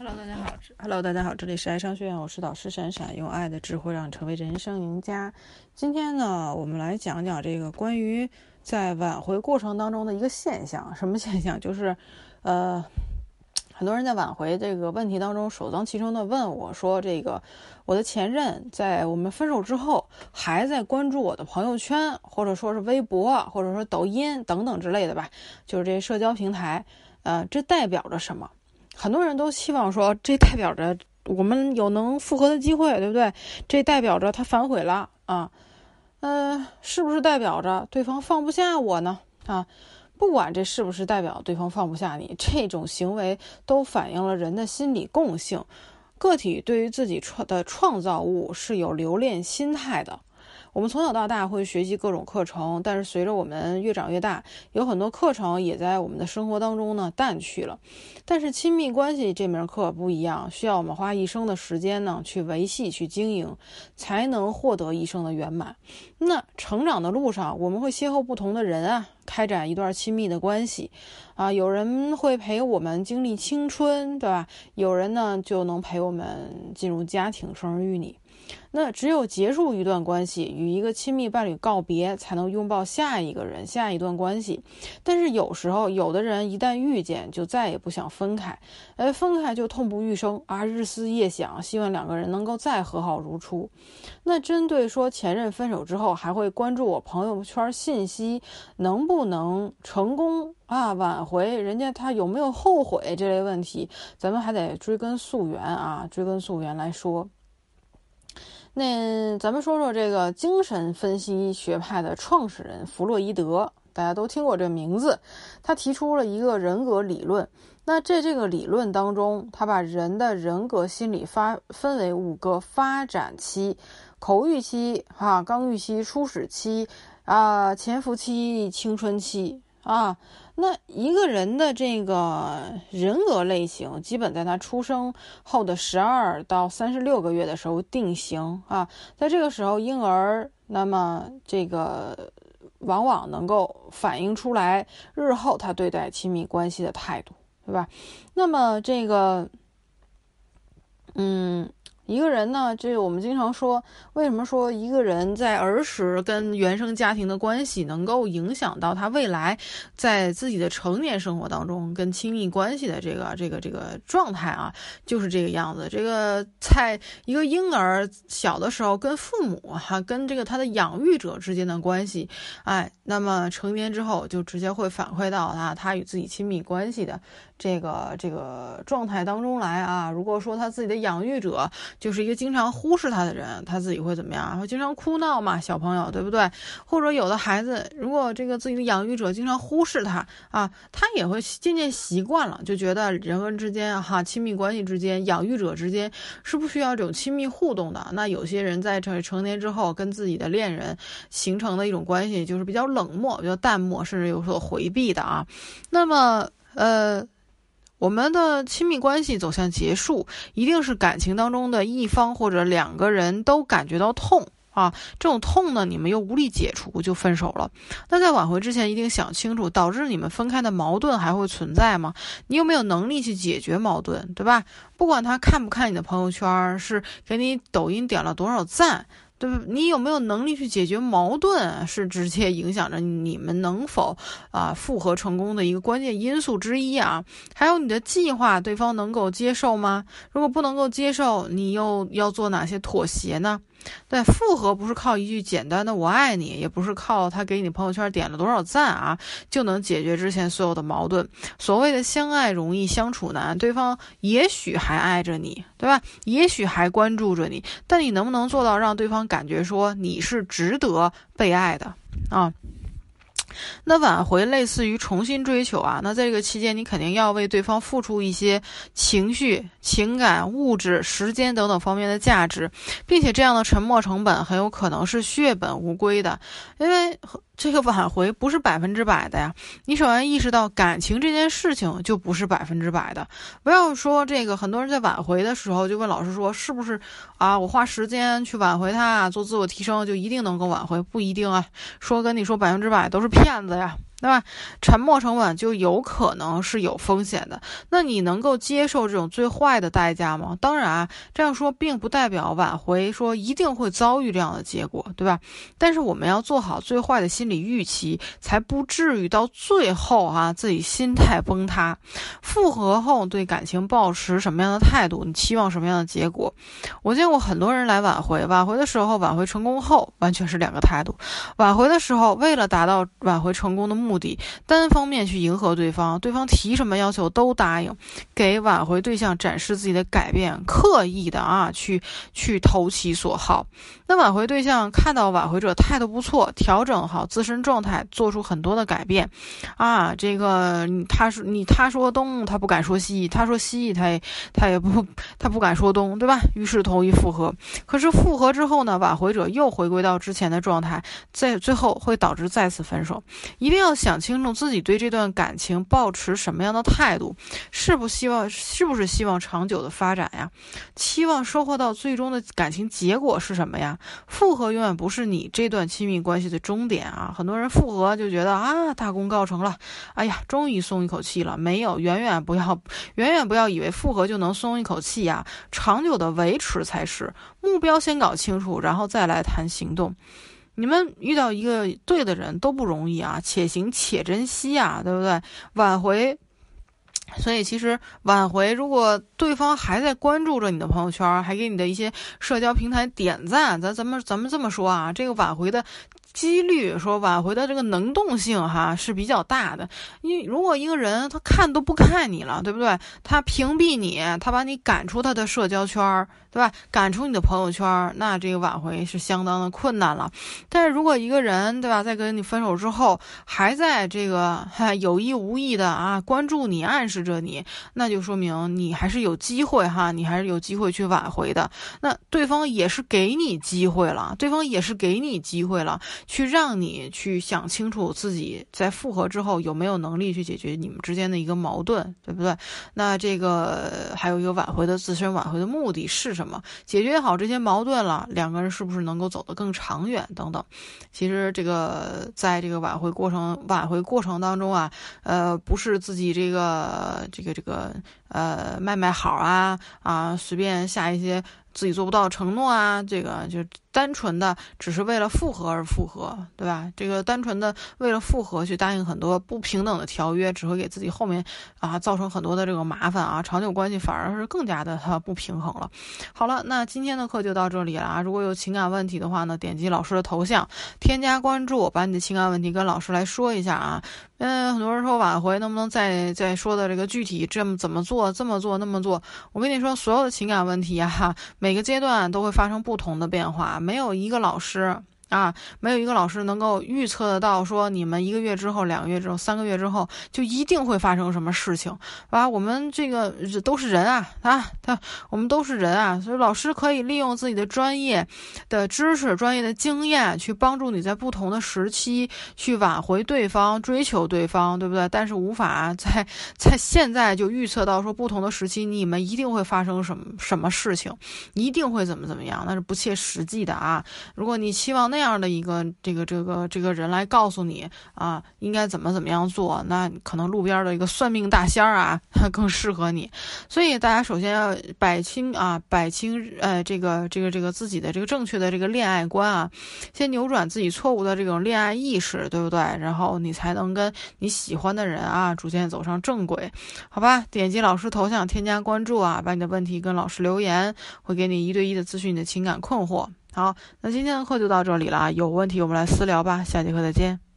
Hello，大家好。Hello，大家好，这里是爱商学院，我是导师闪闪，用爱的智慧让你成为人生赢家。今天呢，我们来讲讲这个关于在挽回过程当中的一个现象。什么现象？就是，呃，很多人在挽回这个问题当中，首当其冲的问我说：“这个我的前任在我们分手之后，还在关注我的朋友圈，或者说是微博，或者说抖音等等之类的吧？就是这些社交平台，呃，这代表着什么？”很多人都希望说，这代表着我们有能复合的机会，对不对？这代表着他反悔了啊，呃，是不是代表着对方放不下我呢？啊，不管这是不是代表对方放不下你，这种行为都反映了人的心理共性，个体对于自己创的创造物是有留恋心态的。我们从小到大会学习各种课程，但是随着我们越长越大，有很多课程也在我们的生活当中呢淡去了。但是亲密关系这门课不一样，需要我们花一生的时间呢去维系、去经营，才能获得一生的圆满。那成长的路上，我们会邂逅不同的人啊，开展一段亲密的关系啊。有人会陪我们经历青春，对吧？有人呢就能陪我们进入家庭，生儿育女。那只有结束一段关系，与一个亲密伴侣告别，才能拥抱下一个人、下一段关系。但是有时候，有的人一旦遇见，就再也不想分开，哎，分开就痛不欲生啊，日思夜想，希望两个人能够再和好如初。那针对说前任分手之后还会关注我朋友圈信息，能不能成功啊挽回人家他有没有后悔这类问题，咱们还得追根溯源啊，追根溯源来说。那咱们说说这个精神分析学派的创始人弗洛伊德，大家都听过这名字。他提出了一个人格理论。那在这个理论当中，他把人的人格心理发分为五个发展期：口欲期、哈刚欲期、初始期、啊潜伏期、青春期。啊，那一个人的这个人格类型，基本在他出生后的十二到三十六个月的时候定型啊。在这个时候，婴儿那么这个往往能够反映出来日后他对待亲密关系的态度，对吧？那么这个，嗯。一个人呢，这我们经常说，为什么说一个人在儿时跟原生家庭的关系能够影响到他未来在自己的成年生活当中跟亲密关系的这个这个这个状态啊，就是这个样子。这个在一个婴儿小的时候跟父母哈，跟这个他的养育者之间的关系，哎，那么成年之后就直接会反馈到他他与自己亲密关系的这个这个状态当中来啊。如果说他自己的养育者，就是一个经常忽视他的人，他自己会怎么样？会经常哭闹嘛，小朋友，对不对？或者有的孩子，如果这个自己的养育者经常忽视他啊，他也会渐渐习惯了，就觉得人和之间哈，亲密关系之间，养育者之间是不需要这种亲密互动的。那有些人在成成年之后，跟自己的恋人形成的一种关系，就是比较冷漠、比较淡漠，甚至有所回避的啊。那么，呃。我们的亲密关系走向结束，一定是感情当中的一方或者两个人都感觉到痛啊，这种痛呢，你们又无力解除，就分手了。那在挽回之前，一定想清楚，导致你们分开的矛盾还会存在吗？你有没有能力去解决矛盾，对吧？不管他看不看你的朋友圈，是给你抖音点了多少赞。对吧？你有没有能力去解决矛盾，是直接影响着你们能否啊复合成功的一个关键因素之一啊。还有你的计划，对方能够接受吗？如果不能够接受，你又要做哪些妥协呢？但，复合不是靠一句简单的“我爱你”，也不是靠他给你朋友圈点了多少赞啊，就能解决之前所有的矛盾。所谓的相爱容易相处难，对方也许还爱着你，对吧？也许还关注着你，但你能不能做到让对方感觉说你是值得被爱的啊？那挽回类似于重新追求啊，那在这个期间，你肯定要为对方付出一些情绪、情感、物质、时间等等方面的价值，并且这样的沉没成本很有可能是血本无归的，因为。这个挽回不是百分之百的呀，你首先意识到感情这件事情就不是百分之百的。不要说这个，很多人在挽回的时候就问老师说，是不是啊？我花时间去挽回他，做自我提升就一定能够挽回？不一定啊。说跟你说百分之百都是骗子呀。对吧？沉没成本就有可能是有风险的。那你能够接受这种最坏的代价吗？当然，这样说并不代表挽回说一定会遭遇这样的结果，对吧？但是我们要做好最坏的心理预期，才不至于到最后啊自己心态崩塌。复合后对感情保持什么样的态度？你期望什么样的结果？我见过很多人来挽回，挽回的时候，挽回成功后完全是两个态度。挽回的时候，为了达到挽回成功的目。目的单方面去迎合对方，对方提什么要求都答应，给挽回对象展示自己的改变，刻意的啊去去投其所好。那挽回对象看到挽回者态度不错，调整好自身状态，做出很多的改变，啊，这个他说你他说东，他不敢说西，他说西，他也他也不他不敢说东，对吧？于是同意复合。可是复合之后呢，挽回者又回归到之前的状态，在最后会导致再次分手。一定要。想清楚自己对这段感情抱持什么样的态度，是不希望是不是希望长久的发展呀？期望收获到最终的感情结果是什么呀？复合永远不是你这段亲密关系的终点啊！很多人复合就觉得啊大功告成了，哎呀终于松一口气了。没有，远远不要远远不要以为复合就能松一口气呀！长久的维持才是目标，先搞清楚，然后再来谈行动。你们遇到一个对的人都不容易啊，且行且珍惜啊，对不对？挽回，所以其实挽回，如果对方还在关注着你的朋友圈，还给你的一些社交平台点赞，咱咱们咱们这么说啊，这个挽回的。几率说挽回的这个能动性哈是比较大的，因为如果一个人他看都不看你了，对不对？他屏蔽你，他把你赶出他的社交圈儿，对吧？赶出你的朋友圈儿，那这个挽回是相当的困难了。但是如果一个人，对吧，在跟你分手之后，还在这个哈有意无意的啊关注你，暗示着你，那就说明你还是有机会哈，你还是有机会去挽回的。那对方也是给你机会了，对方也是给你机会了。去让你去想清楚自己在复合之后有没有能力去解决你们之间的一个矛盾，对不对？那这个还有一个挽回的自身挽回的目的是什么？解决好这些矛盾了，两个人是不是能够走得更长远？等等。其实这个在这个挽回过程挽回过程当中啊，呃，不是自己这个这个这个呃卖卖好啊啊，随便下一些。自己做不到承诺啊，这个就单纯的只是为了复合而复合，对吧？这个单纯的为了复合去答应很多不平等的条约，只会给自己后面啊造成很多的这个麻烦啊，长久关系反而是更加的它不平衡了。好了，那今天的课就到这里了啊！如果有情感问题的话呢，点击老师的头像，添加关注，把你的情感问题跟老师来说一下啊。嗯，很多人说挽回能不能再再说的这个具体这么怎么做，这么做那么做？我跟你说，所有的情感问题啊，每个阶段都会发生不同的变化，没有一个老师。啊，没有一个老师能够预测得到，说你们一个月之后、两个月之后、三个月之后就一定会发生什么事情，啊，我们这个都是人啊，啊，他我们都是人啊，所以老师可以利用自己的专业的知识、专业的经验去帮助你在不同的时期去挽回对方、追求对方，对不对？但是无法在在现在就预测到说不同的时期你们一定会发生什么什么事情，一定会怎么怎么样，那是不切实际的啊！如果你期望那。这样的一个这个这个这个人来告诉你啊，应该怎么怎么样做，那可能路边的一个算命大仙儿啊，他 更适合你。所以大家首先要摆清啊，摆清呃这个这个这个自己的这个正确的这个恋爱观啊，先扭转自己错误的这种恋爱意识，对不对？然后你才能跟你喜欢的人啊，逐渐走上正轨，好吧？点击老师头像添加关注啊，把你的问题跟老师留言，会给你一对一的咨询你的情感困惑。好，那今天的课就到这里了啊！有问题我们来私聊吧，下节课再见。